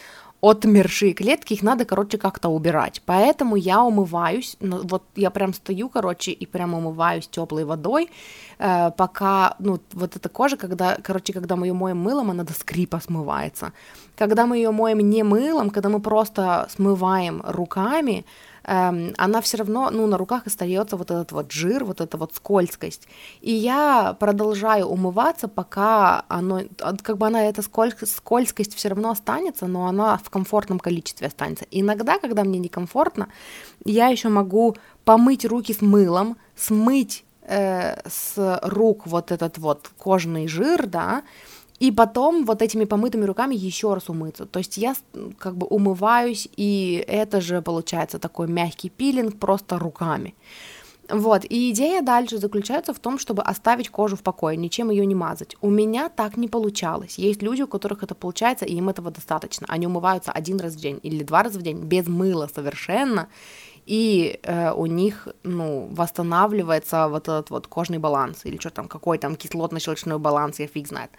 отмершие клетки, их надо, короче, как-то убирать. Поэтому я умываюсь, ну, вот я прям стою, короче, и прям умываюсь теплой водой, э, пока, ну, вот эта кожа, когда, короче, когда мы ее моем мылом, она до скрипа смывается. Когда мы ее моем не мылом, когда мы просто смываем руками, эм, она все равно, ну, на руках остается вот этот вот жир, вот эта вот скользкость. И я продолжаю умываться, пока оно, как бы она, эта скользкость все равно останется, но она в комфортном количестве останется. Иногда, когда мне некомфортно, я еще могу помыть руки с мылом, смыть э, с рук вот этот вот кожный жир, да, и потом вот этими помытыми руками еще раз умыться. То есть я как бы умываюсь, и это же получается такой мягкий пилинг просто руками. Вот, и идея дальше заключается в том, чтобы оставить кожу в покое, ничем ее не мазать. У меня так не получалось. Есть люди, у которых это получается, и им этого достаточно. Они умываются один раз в день или два раза в день без мыла совершенно, и э, у них, ну, восстанавливается вот этот вот кожный баланс, или что там, какой там кислотно-щелочной баланс, я фиг знает.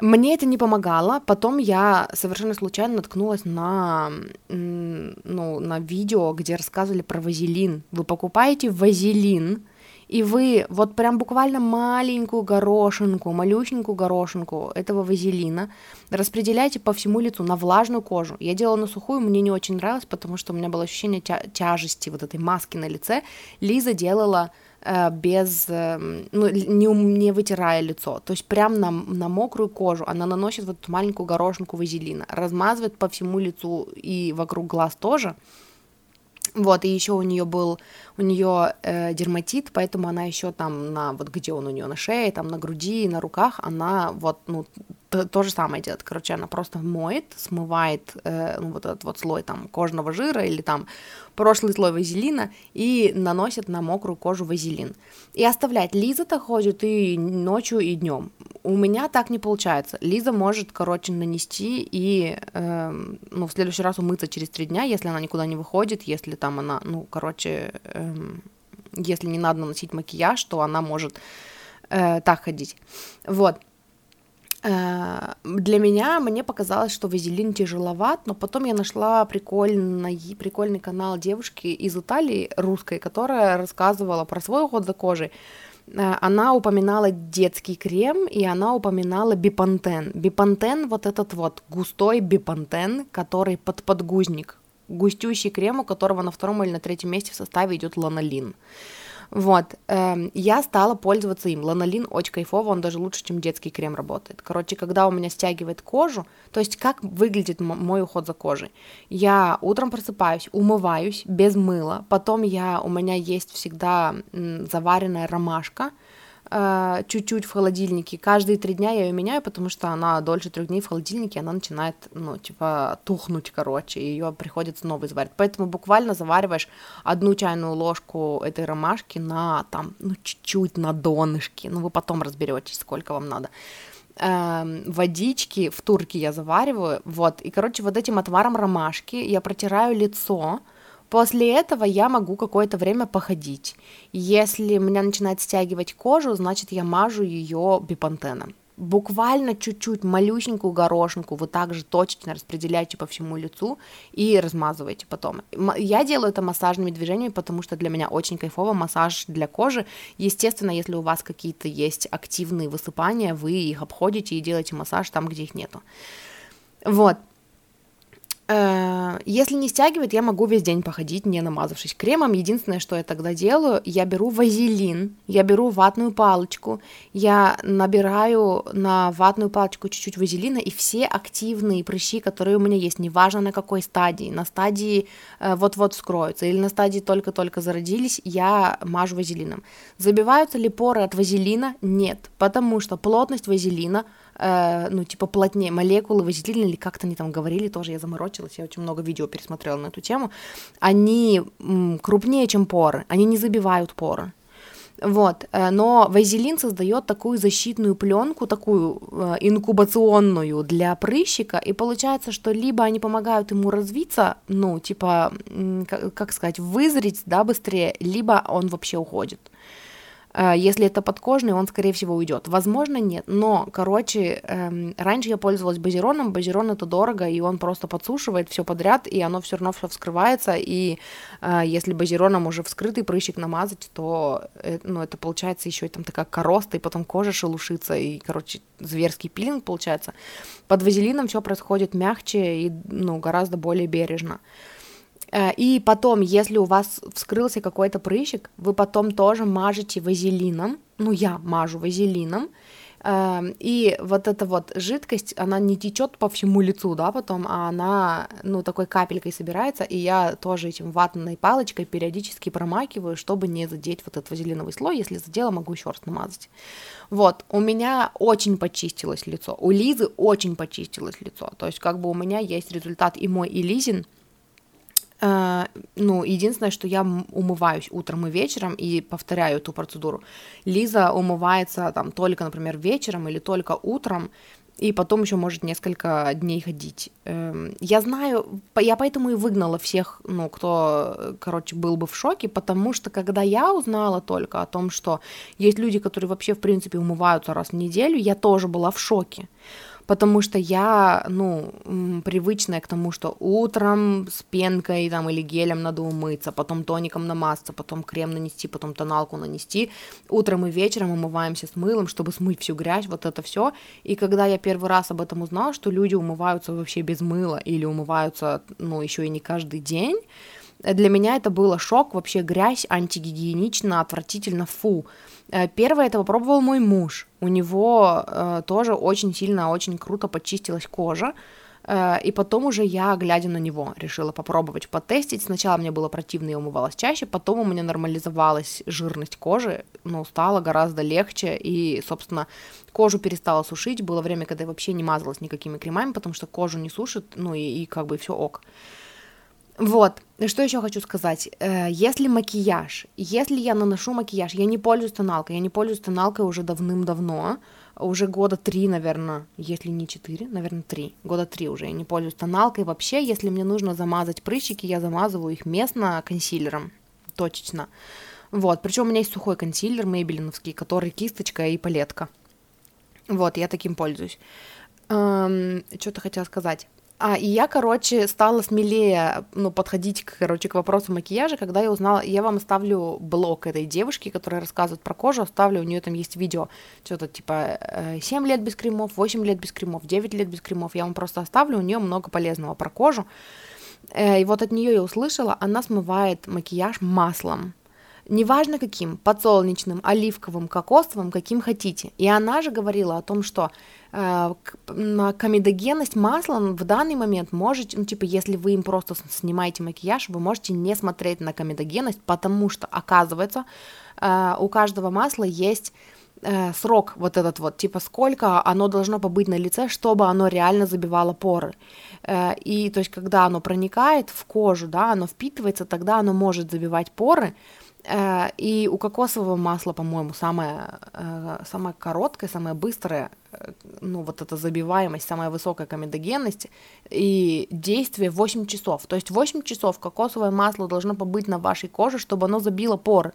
Мне это не помогало. Потом я совершенно случайно наткнулась на, ну, на видео, где рассказывали про вазелин. Вы покупаете вазелин, и вы вот прям буквально маленькую горошинку, малюсенькую горошинку этого вазелина распределяете по всему лицу на влажную кожу. Я делала на сухую, мне не очень нравилось, потому что у меня было ощущение тя- тяжести вот этой маски на лице. Лиза делала без, эм, ну, не, не вытирая лицо, то есть прям на, на мокрую кожу она наносит вот эту маленькую горошинку вазелина, размазывает по всему лицу и вокруг глаз тоже, вот, и еще у нее был, у нее э, дерматит, поэтому она еще там на, вот где он у нее на шее, там на груди, на руках, она вот, ну, то, то же самое делает. Короче, она просто моет, смывает э, ну, вот этот вот слой там кожного жира или там прошлый слой вазелина и наносит на мокрую кожу вазелин. И оставляет. Лиза-то ходит и ночью, и днем. У меня так не получается. Лиза может, короче, нанести и, э, ну, в следующий раз умыться через три дня, если она никуда не выходит, если там она, ну, короче, э, если не надо наносить макияж, то она может э, так ходить. Вот. Э, для меня мне показалось, что вазелин тяжеловат, но потом я нашла прикольный, прикольный канал девушки из Италии, русской, которая рассказывала про свой уход за кожей. Э, она упоминала детский крем, и она упоминала бипантен. Бипантен, вот этот вот густой бипантен, который под подгузник. Густющий крем, у которого на втором или на третьем месте в составе идет ланолин. Вот, эм, я стала пользоваться им. Ланолин очень кайфово, он даже лучше, чем детский крем работает. Короче, когда у меня стягивает кожу, то есть как выглядит мой уход за кожей? Я утром просыпаюсь, умываюсь без мыла, потом я, у меня есть всегда заваренная ромашка, чуть-чуть в холодильнике. Каждые три дня я ее меняю, потому что она дольше трех дней в холодильнике, она начинает, ну, типа, тухнуть, короче, ее приходится новый заварить. Поэтому буквально завариваешь одну чайную ложку этой ромашки на, там, ну, чуть-чуть на донышке, ну, вы потом разберетесь, сколько вам надо эм, водички в турке я завариваю, вот, и, короче, вот этим отваром ромашки я протираю лицо, После этого я могу какое-то время походить. Если меня начинает стягивать кожу, значит я мажу ее бипантеном. Буквально чуть-чуть малюсенькую горошинку вы также точечно распределяете по всему лицу и размазываете потом. Я делаю это массажными движениями, потому что для меня очень кайфово массаж для кожи. Естественно, если у вас какие-то есть активные высыпания, вы их обходите и делаете массаж там, где их нету. Вот, если не стягивает, я могу весь день походить, не намазавшись кремом. Единственное, что я тогда делаю, я беру вазелин, я беру ватную палочку, я набираю на ватную палочку чуть-чуть вазелина, и все активные прыщи, которые у меня есть, неважно на какой стадии, на стадии э, вот-вот вскроются или на стадии только-только зародились, я мажу вазелином. Забиваются ли поры от вазелина? Нет, потому что плотность вазелина э, ну, типа, плотнее, молекулы вазелина, или как-то они там говорили, тоже я заморочилась, я очень много видео пересмотрела на эту тему, они м, крупнее, чем поры, они не забивают поры. Вот, э, но вазелин создает такую защитную пленку, такую э, инкубационную для прыщика, и получается, что либо они помогают ему развиться, ну, типа, как сказать, вызреть, да, быстрее, либо он вообще уходит. Э, если это подкожный, он, скорее всего, уйдет. Возможно, нет. Но, короче, эм, раньше я пользовалась базероном. Базерон это дорого, и он просто подсушивает все подряд, и оно все равно все вскрывается. И э, если базероном уже вскрытый прыщик намазать, то э, ну, это получается еще и там такая короста, и потом кожа шелушится, и, короче, зверский пилинг получается. Под вазелином все происходит мягче и ну, гораздо более бережно. Э, и потом, если у вас вскрылся какой-то прыщик, вы потом тоже мажете вазелином, ну я мажу вазелином, эм, и вот эта вот жидкость, она не течет по всему лицу, да, потом, а она, ну, такой капелькой собирается, и я тоже этим ватной палочкой периодически промакиваю, чтобы не задеть вот этот вазелиновый слой, если задела, могу еще раз намазать. Вот, у меня очень почистилось лицо, у Лизы очень почистилось лицо, то есть как бы у меня есть результат и мой, и Лизин, ну, единственное, что я умываюсь утром и вечером и повторяю эту процедуру. Лиза умывается там только, например, вечером или только утром, и потом еще может несколько дней ходить. Uh, я знаю, я поэтому и выгнала всех, ну, кто, короче, был бы в шоке, потому что когда я узнала только о том, что есть люди, которые вообще, в принципе, умываются раз в неделю, я тоже была в шоке потому что я, ну, привычная к тому, что утром с пенкой там или гелем надо умыться, потом тоником намазаться, потом крем нанести, потом тоналку нанести. Утром и вечером умываемся с мылом, чтобы смыть всю грязь, вот это все. И когда я первый раз об этом узнала, что люди умываются вообще без мыла или умываются, ну, еще и не каждый день, для меня это было шок, вообще грязь, антигигиенично, отвратительно, фу. Э, первое это попробовал мой муж. У него э, тоже очень сильно, очень круто почистилась кожа. Э, и потом уже я, глядя на него, решила попробовать потестить. Сначала мне было противно, я умывалась чаще, потом у меня нормализовалась жирность кожи, ну, стало гораздо легче, и, собственно, кожу перестала сушить. Было время, когда я вообще не мазалась никакими кремами, потому что кожу не сушит, ну, и, и как бы все ок. Вот, что еще хочу сказать. Э, если макияж, если я наношу макияж, я не пользуюсь тоналкой, я не пользуюсь тоналкой уже давным-давно, уже года три, наверное, если не четыре, наверное, три, года три уже я не пользуюсь тоналкой. Вообще, если мне нужно замазать прыщики, я замазываю их местно консилером, точечно. Вот, причем у меня есть сухой консилер мейбелиновский, который кисточка и палетка. Вот, я таким пользуюсь. Эм, что-то хотела сказать. А, и я, короче, стала смелее, ну, подходить, короче, к вопросу макияжа, когда я узнала, я вам оставлю блог этой девушки, которая рассказывает про кожу, оставлю, у нее там есть видео, что-то типа 7 э, лет без кремов, 8 лет без кремов, 9 лет без кремов, я вам просто оставлю, у нее много полезного про кожу. Э, и вот от нее я услышала, она смывает макияж маслом неважно каким, подсолнечным, оливковым, кокосовым, каким хотите. И она же говорила о том, что э, комедогенность масла в данный момент можете, ну, типа, если вы им просто снимаете макияж, вы можете не смотреть на комедогенность, потому что, оказывается, э, у каждого масла есть э, срок вот этот вот, типа сколько оно должно побыть на лице, чтобы оно реально забивало поры. Э, и то есть, когда оно проникает в кожу, да, оно впитывается, тогда оно может забивать поры, и у кокосового масла, по-моему, самое, э, самое короткое, самое быстрое, э, ну, вот эта забиваемость, самая высокая комедогенность и действие 8 часов. То есть 8 часов кокосовое масло должно побыть на вашей коже, чтобы оно забило поры.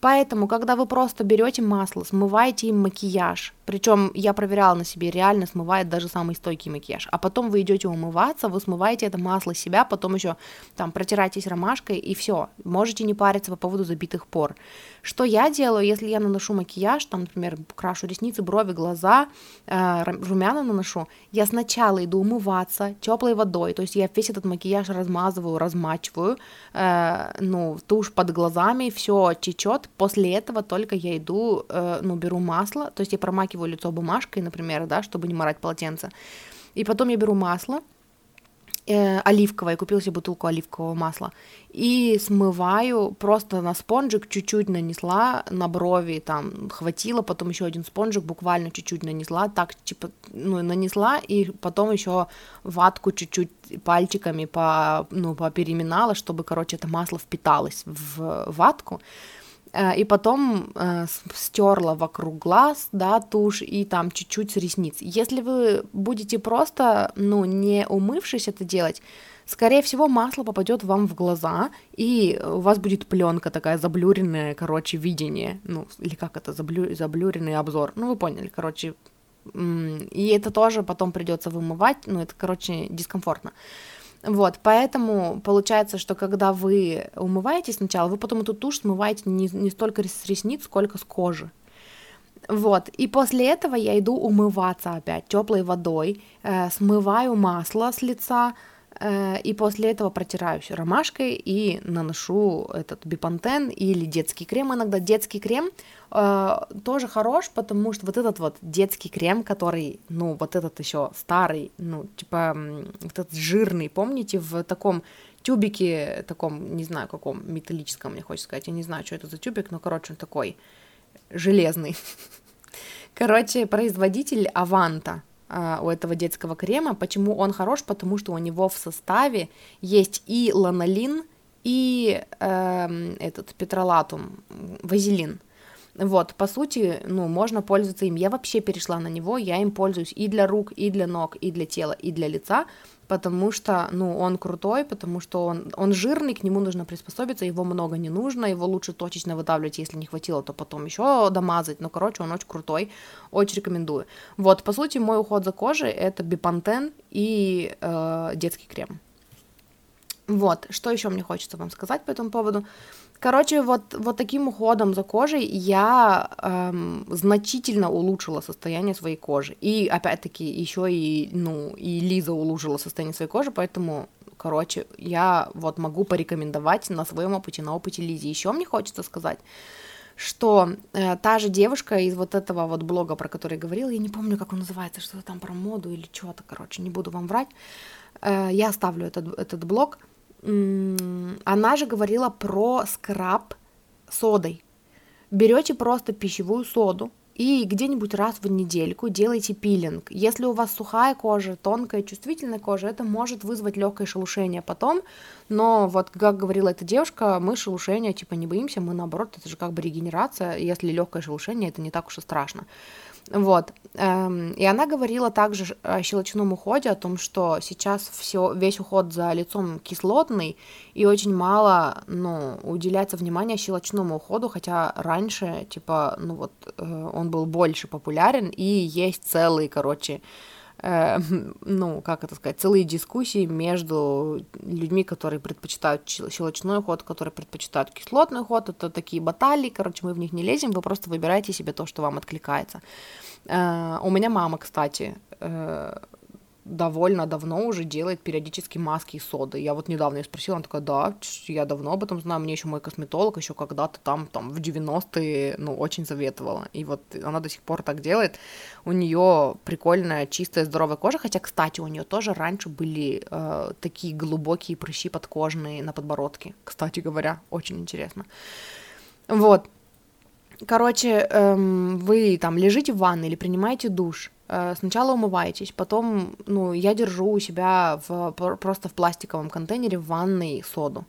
Поэтому, когда вы просто берете масло, смываете им макияж, причем я проверяла на себе, реально смывает даже самый стойкий макияж, а потом вы идете умываться, вы смываете это масло с себя, потом еще там протираетесь ромашкой и все, можете не париться по поводу забитых пор. Что я делаю, если я наношу макияж, там, например, крашу ресницы, брови, глаза, э, румяна наношу, я сначала иду умываться теплой водой, то есть я весь этот макияж размазываю, размачиваю, э, ну, тушь под глазами, все течет, после этого только я иду, э, ну, беру масло, то есть я промакиваю лицо бумажкой, например, да, чтобы не морать полотенце, и потом я беру масло, э, оливковое, купила себе бутылку оливкового масла, и смываю просто на спонжик, чуть-чуть нанесла на брови, там, хватило, потом еще один спонжик, буквально чуть-чуть нанесла, так, типа, ну, нанесла, и потом еще ватку чуть-чуть пальчиками по, ну, попереминала, чтобы, короче, это масло впиталось в ватку, и потом э, стерла вокруг глаз, да, тушь и там чуть-чуть с ресниц. Если вы будете просто, ну, не умывшись это делать, скорее всего, масло попадет вам в глаза, и у вас будет пленка такая заблюренная, короче, видение, ну, или как это, заблю... заблюренный обзор, ну, вы поняли, короче, и это тоже потом придется вымывать, ну, это, короче, дискомфортно. Вот, поэтому получается, что когда вы умываетесь сначала, вы потом эту тушь смываете не, не столько с ресниц, сколько с кожи. Вот, и после этого я иду умываться опять теплой водой, э, смываю масло с лица, и после этого протираюсь ромашкой и наношу этот бипантен или детский крем иногда. Детский крем э, тоже хорош, потому что вот этот вот детский крем, который, ну, вот этот еще старый, ну, типа, вот этот жирный, помните, в таком тюбике, таком, не знаю, каком, металлическом, мне хочется сказать, я не знаю, что это за тюбик, но, короче, он такой железный. Короче, производитель Аванта, у этого детского крема. Почему он хорош? Потому что у него в составе есть и ланолин, и э, этот петролатум, вазелин. Вот, по сути, ну, можно пользоваться им. Я вообще перешла на него, я им пользуюсь и для рук, и для ног, и для тела, и для лица, потому что, ну, он крутой, потому что он, он жирный, к нему нужно приспособиться, его много не нужно, его лучше точечно выдавливать, если не хватило, то потом еще домазать, ну, короче, он очень крутой, очень рекомендую. Вот, по сути, мой уход за кожей это бипантен и э, детский крем. Вот, что еще мне хочется вам сказать по этому поводу. Короче, вот, вот таким уходом за кожей я эм, значительно улучшила состояние своей кожи. И опять-таки еще и, ну, и Лиза улучшила состояние своей кожи, поэтому, короче, я вот могу порекомендовать на своем опыте, на опыте Лизи. Еще мне хочется сказать, что э, та же девушка из вот этого вот блога, про который я говорила, я не помню, как он называется, что-то там про моду или что-то, короче, не буду вам врать, э, я оставлю этот, этот блог, она же говорила про скраб содой. Берете просто пищевую соду, и где-нибудь раз в недельку делайте пилинг. Если у вас сухая кожа, тонкая, чувствительная кожа, это может вызвать легкое шелушение потом, но вот как говорила эта девушка, мы шелушения типа не боимся, мы наоборот, это же как бы регенерация, если легкое шелушение, это не так уж и страшно. Вот. Эм, и она говорила также о щелочном уходе, о том, что сейчас все, весь уход за лицом кислотный, и очень мало, ну, уделяется внимания щелочному уходу, хотя раньше, типа, ну вот, э, он был больше популярен, и есть целый, короче, э, ну, как это сказать, целые дискуссии между людьми, которые предпочитают щелочной уход, которые предпочитают кислотный уход, это такие баталии, короче, мы в них не лезем, вы просто выбираете себе то, что вам откликается. Э, у меня мама, кстати, э, довольно давно уже делает периодически маски из соды. Я вот недавно ее спросила, она такая, да, я давно об этом знаю, мне еще мой косметолог еще когда-то там, там в 90-е, ну, очень советовала. И вот она до сих пор так делает. У нее прикольная, чистая, здоровая кожа, хотя, кстати, у нее тоже раньше были э, такие глубокие прыщи подкожные на подбородке, кстати говоря, очень интересно. Вот, Короче, эм, вы там лежите в ванной или принимаете душ, сначала умываетесь, потом, ну, я держу у себя в, просто в пластиковом контейнере в ванной соду.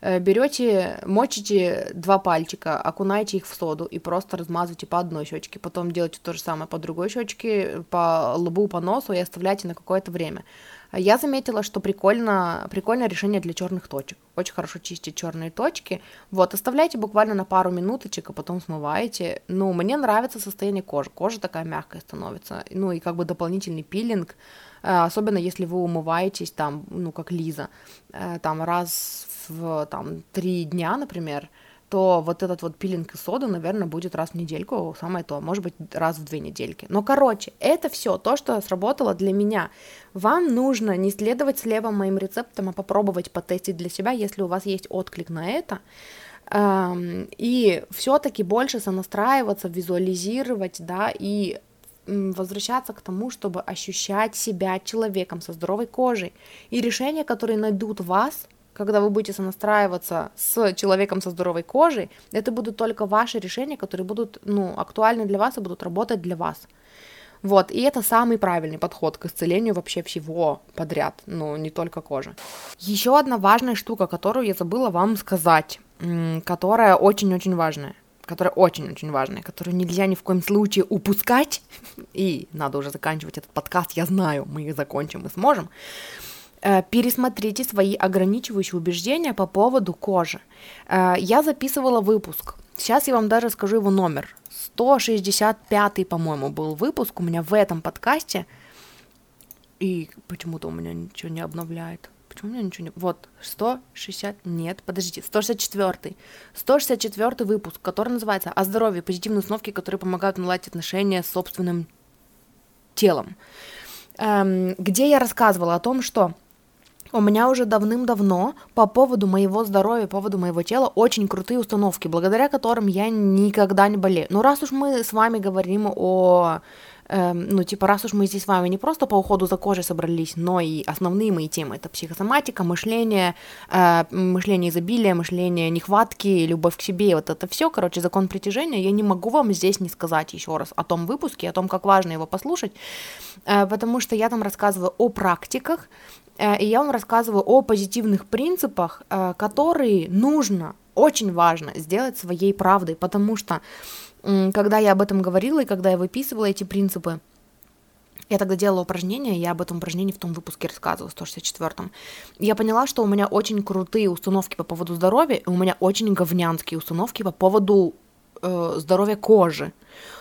Э, берете, мочите два пальчика, окунаете их в соду и просто размазываете по одной щечке, потом делаете то же самое по другой щечке, по лбу, по носу и оставляете на какое-то время. Я заметила, что прикольно, прикольное решение для черных точек. Очень хорошо чистить черные точки. Вот, оставляйте буквально на пару минуточек, а потом смываете. Ну, мне нравится состояние кожи. Кожа такая мягкая становится. Ну, и как бы дополнительный пилинг, э, особенно если вы умываетесь там, ну, как Лиза, э, там раз в там, три дня, например, то вот этот вот пилинг и сода, наверное, будет раз в недельку, самое то, может быть, раз в две недельки. Но, короче, это все то, что сработало для меня. Вам нужно не следовать слева моим рецептам, а попробовать потестить для себя, если у вас есть отклик на это. И все-таки больше сонастраиваться, визуализировать, да, и возвращаться к тому, чтобы ощущать себя человеком со здоровой кожей. И решения, которые найдут вас, когда вы будете сонастраиваться с человеком со здоровой кожей, это будут только ваши решения, которые будут ну, актуальны для вас и будут работать для вас. Вот, и это самый правильный подход к исцелению вообще всего подряд, ну, не только кожи. Еще одна важная штука, которую я забыла вам сказать, которая очень-очень важная которая очень-очень важная, которую нельзя ни в коем случае упускать, и надо уже заканчивать этот подкаст, я знаю, мы закончим и сможем, пересмотрите свои ограничивающие убеждения по поводу кожи. Э, я записывала выпуск. Сейчас я вам даже скажу его номер. 165, по-моему, был выпуск у меня в этом подкасте. И почему-то у меня ничего не обновляет. Почему у меня ничего не... Вот, 160... Нет, подождите, 164. 164 выпуск, который называется «О здоровье. Позитивные установки, которые помогают наладить отношения с собственным телом». Эм, где я рассказывала о том, что у меня уже давным-давно по поводу моего здоровья, по поводу моего тела очень крутые установки, благодаря которым я никогда не болею. Ну, раз уж мы с вами говорим о эм, ну, типа, раз уж мы здесь с вами не просто по уходу за кожей собрались, но и основные мои темы — это психосоматика, мышление, э, мышление изобилия, мышление нехватки, любовь к себе, вот это все, короче, закон притяжения, я не могу вам здесь не сказать еще раз о том выпуске, о том, как важно его послушать, э, потому что я там рассказываю о практиках, э, и я вам рассказываю о позитивных принципах, э, которые нужно, очень важно сделать своей правдой, потому что когда я об этом говорила и когда я выписывала эти принципы, я тогда делала упражнения, я об этом упражнении в том выпуске рассказывала, в 164-м. Я поняла, что у меня очень крутые установки по поводу здоровья, и у меня очень говнянские установки по поводу э, здоровья кожи.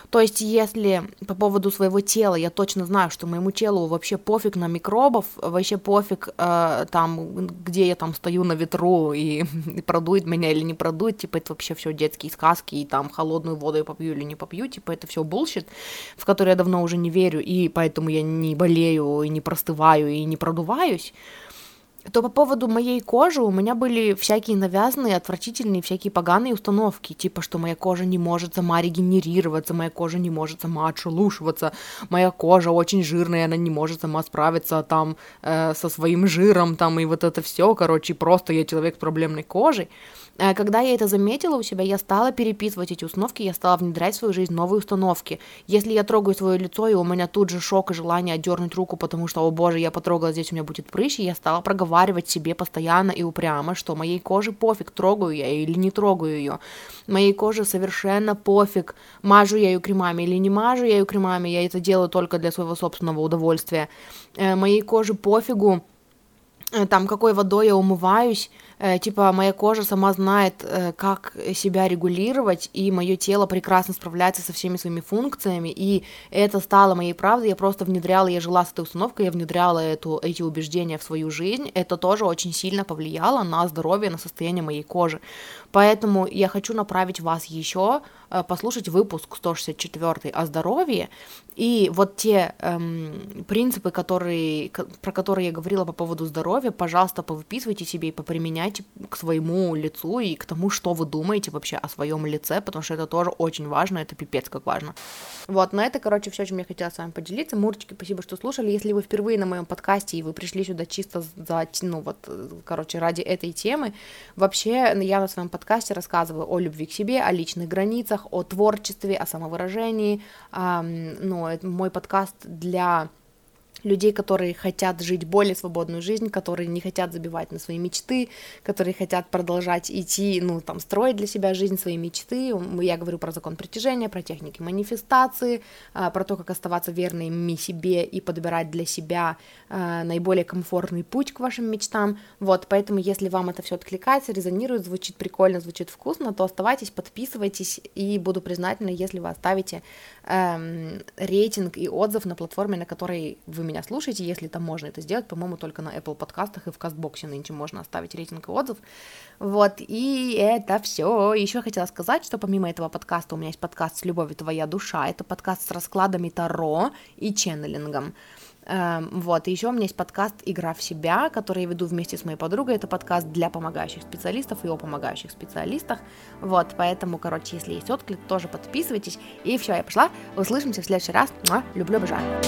То есть, если по поводу своего тела я точно знаю, что моему телу вообще пофиг на микробов, вообще пофиг э, там, где я там стою на ветру и, и продует меня или не продует, типа это вообще все детские сказки, и там холодную воду я попью или не попью, типа это все bullshit, в который я давно уже не верю, и поэтому я не болею, и не простываю, и не продуваюсь. То по поводу моей кожи у меня были всякие навязанные, отвратительные, всякие поганые установки, типа, что моя кожа не может сама регенерироваться, моя кожа не может сама отшелушиваться, моя кожа очень жирная, она не может сама справиться там э, со своим жиром, там, и вот это все, короче, просто я человек с проблемной кожей. Э, когда я это заметила у себя, я стала переписывать эти установки, я стала внедрять в свою жизнь новые установки. Если я трогаю свое лицо, и у меня тут же шок и желание отдернуть руку, потому что, о боже, я потрогала, здесь у меня будет прыщ, я стала проговаривать себе постоянно и упрямо, что моей коже пофиг, трогаю я или не трогаю ее. Моей коже совершенно пофиг, мажу я ее кремами или не мажу я ее кремами, я это делаю только для своего собственного удовольствия. Э, моей коже пофигу, э, там, какой водой я умываюсь, типа моя кожа сама знает, э, как себя регулировать, и мое тело прекрасно справляется со всеми своими функциями, и это стало моей правдой, я просто внедряла, я жила с этой установкой, я внедряла эту, эти убеждения в свою жизнь, это тоже очень сильно повлияло на здоровье, на состояние моей кожи. Поэтому я хочу направить вас еще э, послушать выпуск 164 о здоровье, и вот те эм, принципы, которые, про которые я говорила по поводу здоровья, пожалуйста, повыписывайте себе и поприменяйте применяйте к своему лицу и к тому, что вы думаете вообще о своем лице, потому что это тоже очень важно, это пипец как важно. Вот, на это, короче, все, чем я хотела с вами поделиться. Мурчики, спасибо, что слушали. Если вы впервые на моем подкасте и вы пришли сюда чисто за, ну вот, короче, ради этой темы, вообще я на своем подкасте рассказываю о любви к себе, о личных границах, о творчестве, о самовыражении. Эм, ну, мой подкаст для людей, которые хотят жить более свободную жизнь, которые не хотят забивать на свои мечты, которые хотят продолжать идти, ну, там, строить для себя жизнь, свои мечты. Я говорю про закон притяжения, про техники манифестации, а, про то, как оставаться верными себе и подбирать для себя а, наиболее комфортный путь к вашим мечтам. Вот, поэтому, если вам это все откликается, резонирует, звучит прикольно, звучит вкусно, то оставайтесь, подписывайтесь, и буду признательна, если вы оставите эм, рейтинг и отзыв на платформе, на которой вы меня слушаете, если там можно это сделать, по-моему, только на Apple подкастах и в Кастбоксе нынче можно оставить рейтинг и отзыв. Вот, и это все. Еще хотела сказать, что помимо этого подкаста у меня есть подкаст с любовью твоя душа, это подкаст с раскладами Таро и ченнелингом. Эм, вот, и еще у меня есть подкаст «Игра в себя», который я веду вместе с моей подругой. Это подкаст для помогающих специалистов и о помогающих специалистах. Вот, поэтому, короче, если есть отклик, тоже подписывайтесь. И все, я пошла. Услышимся в следующий раз. Люблю, обожаю.